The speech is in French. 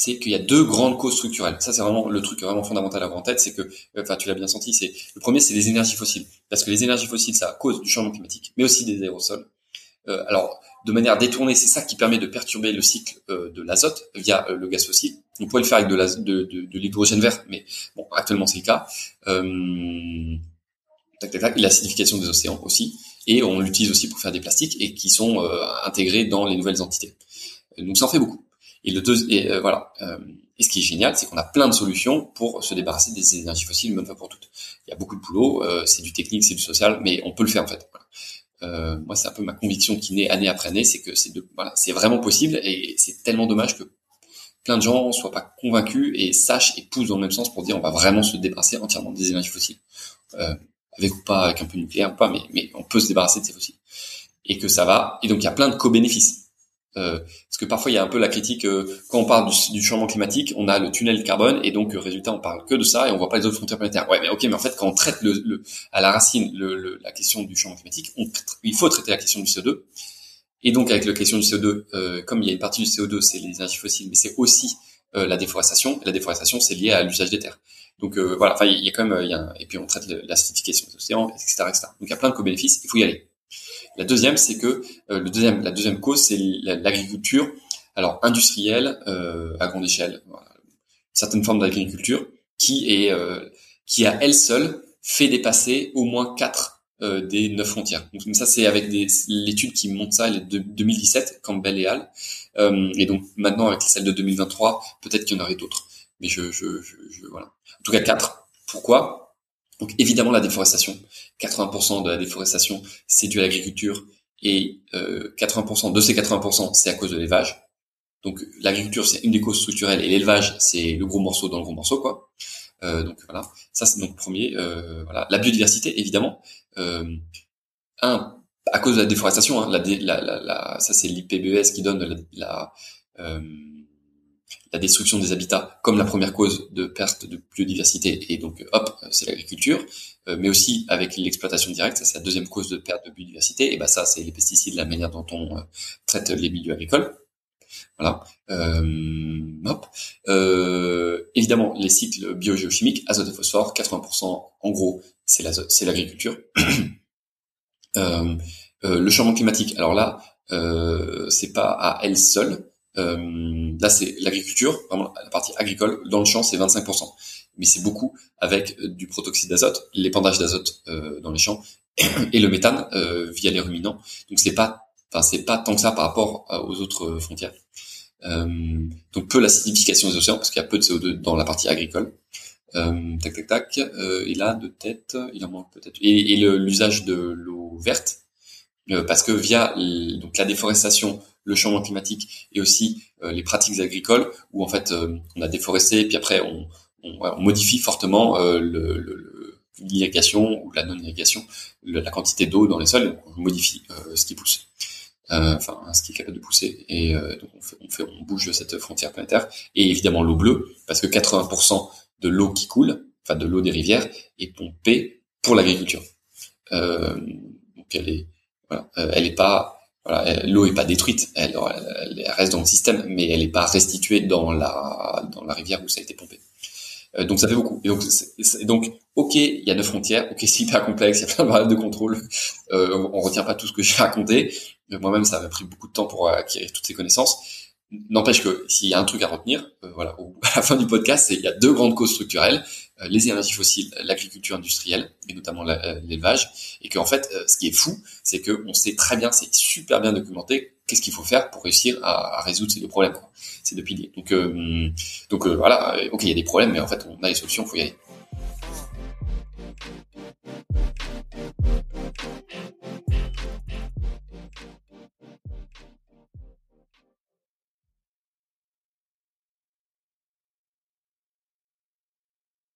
c'est qu'il y a deux grandes causes structurelles. Ça, c'est vraiment le truc vraiment fondamental à avoir en tête, c'est que, enfin, tu l'as bien senti, c'est le premier, c'est les énergies fossiles, parce que les énergies fossiles, ça cause du changement climatique, mais aussi des aérosols. Euh, alors, de manière détournée, c'est ça qui permet de perturber le cycle euh, de l'azote via euh, le gaz fossile. On pourrait le faire avec de, l'hydrogène vert, mais bon, actuellement c'est le cas. Euh, tac, tac, tac, l'acidification des océans aussi, et on l'utilise aussi pour faire des plastiques et qui sont intégrés dans les nouvelles entités. Donc ça en fait beaucoup. Et le deux, et voilà. et ce qui est génial, c'est qu'on a plein de solutions pour se débarrasser des énergies fossiles une bonne fois pour toutes. Il y a beaucoup de boulot, c'est du technique, c'est du social, mais on peut le faire en fait. Euh, moi, c'est un peu ma conviction qui naît année après année, c'est que c'est voilà, vraiment possible et c'est tellement dommage que plein de gens soient pas convaincus et sachent et poussent dans le même sens pour dire on va vraiment se débarrasser entièrement des énergies fossiles, euh, avec ou pas, avec un peu de nucléaire ou pas, mais, mais on peut se débarrasser de ces fossiles et que ça va. Et donc il y a plein de co-bénéfices. Euh, parce que parfois il y a un peu la critique euh, quand on parle du, changement climatique, on a le tunnel carbone et donc résultat on parle que de ça et on voit pas les autres frontières planétaires. Ouais, mais ok, mais en fait quand on traite le, le à la racine le, la question du changement climatique, on, il faut traiter la question du CO2. Et donc avec la question du CO2, euh, comme il y a une partie du CO2, c'est les énergies fossiles, mais c'est aussi euh, la déforestation. Et la déforestation, c'est lié à l'usage des terres. Donc voilà, enfin il y a quand même, il y a et puis on traite l'acidification des océans, etc., etc. Donc il y a plein de co-bénéfices. Il faut y aller. La deuxième, c'est que euh, le deuxième, la deuxième cause, c'est l'agriculture, alors industrielle euh, à grande échelle, certaines formes d'agriculture qui est euh, qui à elle seule fait dépasser au moins quatre des neuf frontières. Donc ça, c'est avec l'étude qui montre ça, elle est de 2017, Campbell et Hall. et donc maintenant avec celle de 2023, peut-être qu'il y en aurait d'autres. Mais je, je, je, je, voilà. En tout cas quatre. Pourquoi? Donc évidemment la déforestation, 80% de la déforestation c'est dû à l'agriculture et euh, 80% de ces 80% c'est à cause de l'élevage. Donc l'agriculture c'est une des causes structurelles et l'élevage c'est le gros morceau dans le gros morceau quoi. Euh, donc voilà, ça c'est donc premier. Euh, voilà, la biodiversité évidemment. Euh, un à cause de la déforestation, hein, la, la, la, ça c'est l'IPBES qui donne la, la destruction des habitats comme la première cause de perte de biodiversité et donc hop c'est l'agriculture euh, mais aussi avec l'exploitation directe ça c'est la deuxième cause de perte de biodiversité et ben ça c'est les pesticides la manière dont on traite les milieux agricoles voilà euh, hop euh, évidemment les cycles biogéochimiques azote et phosphore 80% en gros c'est l'agriculture le changement climatique alors là c'est pas à elle seule euh, là, c'est l'agriculture, vraiment la partie agricole. Dans le champ, c'est 25%. Mais c'est beaucoup avec euh, du protoxyde d'azote, l'épandage d'azote euh, dans les champs et le méthane euh, via les ruminants. Donc c'est pas, enfin c'est pas tant que ça par rapport aux autres frontières. Euh, donc peu l'acidification des océans parce qu'il y a peu de CO2 dans la partie agricole. Euh, tac tac tac. et là de tête, il en manque peut-être. Et, et l'usage de l'eau verte parce que via donc la déforestation le changement climatique et aussi euh, les pratiques agricoles où en fait euh, on a déforesté puis après on, on, modifie fortement euh, l'irrigation ou la non-irrigation, la quantité d'eau dans les sols, on modifie ce qui pousse. Enfin ce qui est capable de pousser. Et donc on, fait, on, fait, on bouge cette frontière planétaire. Et évidemment l'eau bleue parce que 80% de l'eau qui coule enfin de l'eau des rivières est pompée pour l'agriculture. Donc elle est voilà, elle est pas voilà, l'eau est pas détruite, elle, elle, reste dans le système, mais elle n'est pas restituée dans la dans la rivière où ça a été pompé. Euh, donc ça fait beaucoup. Et donc, donc ok, il y a neuf frontières, ok, c'est hyper complexe, il y a plein de variables de contrôle, euh, on retient pas tout ce que j'ai raconté. Moi-même, ça m'a pris beaucoup de temps pour acquérir toutes ces connaissances. N'empêche que s'il y a un truc à retenir, euh, voilà, à la fin du podcast, c'est il y a deux grandes causes structurelles euh, les énergies fossiles, l'agriculture industrielle et notamment euh, l'élevage, et qu'en fait, ce qui est fou, c'est que on sait très bien, c'est super bien documenté, qu'est-ce qu'il faut faire pour réussir à, résoudre ces deux problèmes, ces deux piliers. Donc, donc voilà, ok, il y a des problèmes, mais en fait, on a les solutions, faut y aller.